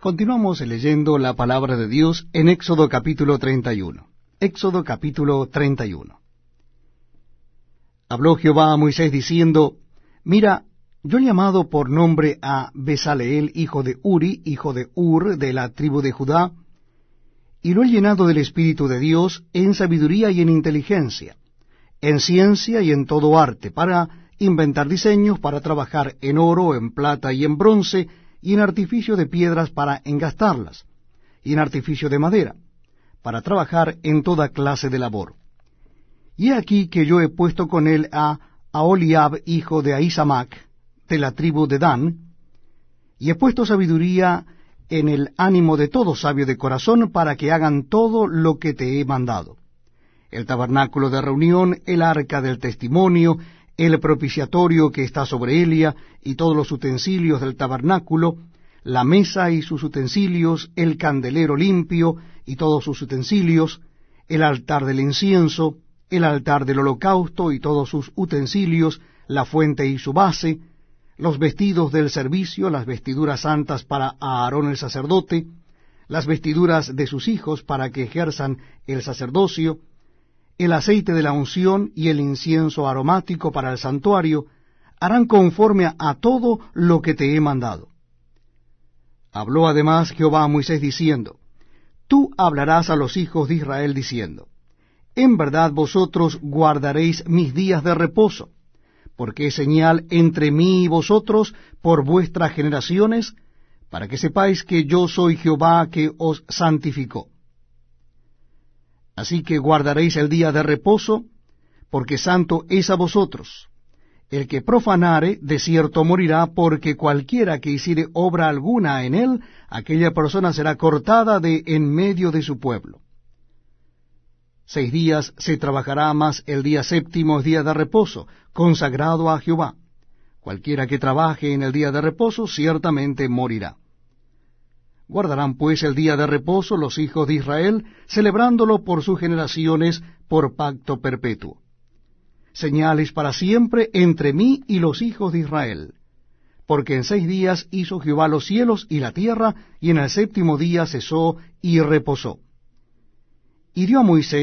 Continuamos leyendo la palabra de Dios en Éxodo capítulo 31. Éxodo capítulo 31. Habló Jehová a Moisés diciendo, Mira, yo he llamado por nombre a Besaleel, hijo de Uri, hijo de Ur, de la tribu de Judá, y lo he llenado del Espíritu de Dios en sabiduría y en inteligencia, en ciencia y en todo arte, para inventar diseños, para trabajar en oro, en plata y en bronce, y en artificio de piedras para engastarlas, y en artificio de madera, para trabajar en toda clase de labor. Y he aquí que yo he puesto con él a Aholiab, hijo de Ahisamac, de la tribu de Dan, y he puesto sabiduría en el ánimo de todo sabio de corazón para que hagan todo lo que te he mandado. El tabernáculo de reunión, el arca del testimonio, el propiciatorio que está sobre Elia, y todos los utensilios del tabernáculo, la mesa y sus utensilios, el candelero limpio y todos sus utensilios, el altar del incienso, el altar del holocausto y todos sus utensilios, la fuente y su base, los vestidos del servicio, las vestiduras santas para Aarón el sacerdote, las vestiduras de sus hijos para que ejerzan el sacerdocio, el aceite de la unción y el incienso aromático para el santuario, harán conforme a todo lo que te he mandado. Habló además Jehová a Moisés diciendo, Tú hablarás a los hijos de Israel diciendo, En verdad vosotros guardaréis mis días de reposo, porque es señal entre mí y vosotros por vuestras generaciones, para que sepáis que yo soy Jehová que os santificó. Así que guardaréis el día de reposo, porque santo es a vosotros. El que profanare, de cierto morirá, porque cualquiera que hiciere obra alguna en él, aquella persona será cortada de en medio de su pueblo. Seis días se trabajará más el día séptimo es día de reposo, consagrado a Jehová. Cualquiera que trabaje en el día de reposo ciertamente morirá. Guardarán pues el día de reposo los hijos de Israel, celebrándolo por sus generaciones por pacto perpetuo. Señales para siempre entre mí y los hijos de Israel. Porque en seis días hizo Jehová los cielos y la tierra, y en el séptimo día cesó y reposó. Y dio a Moisés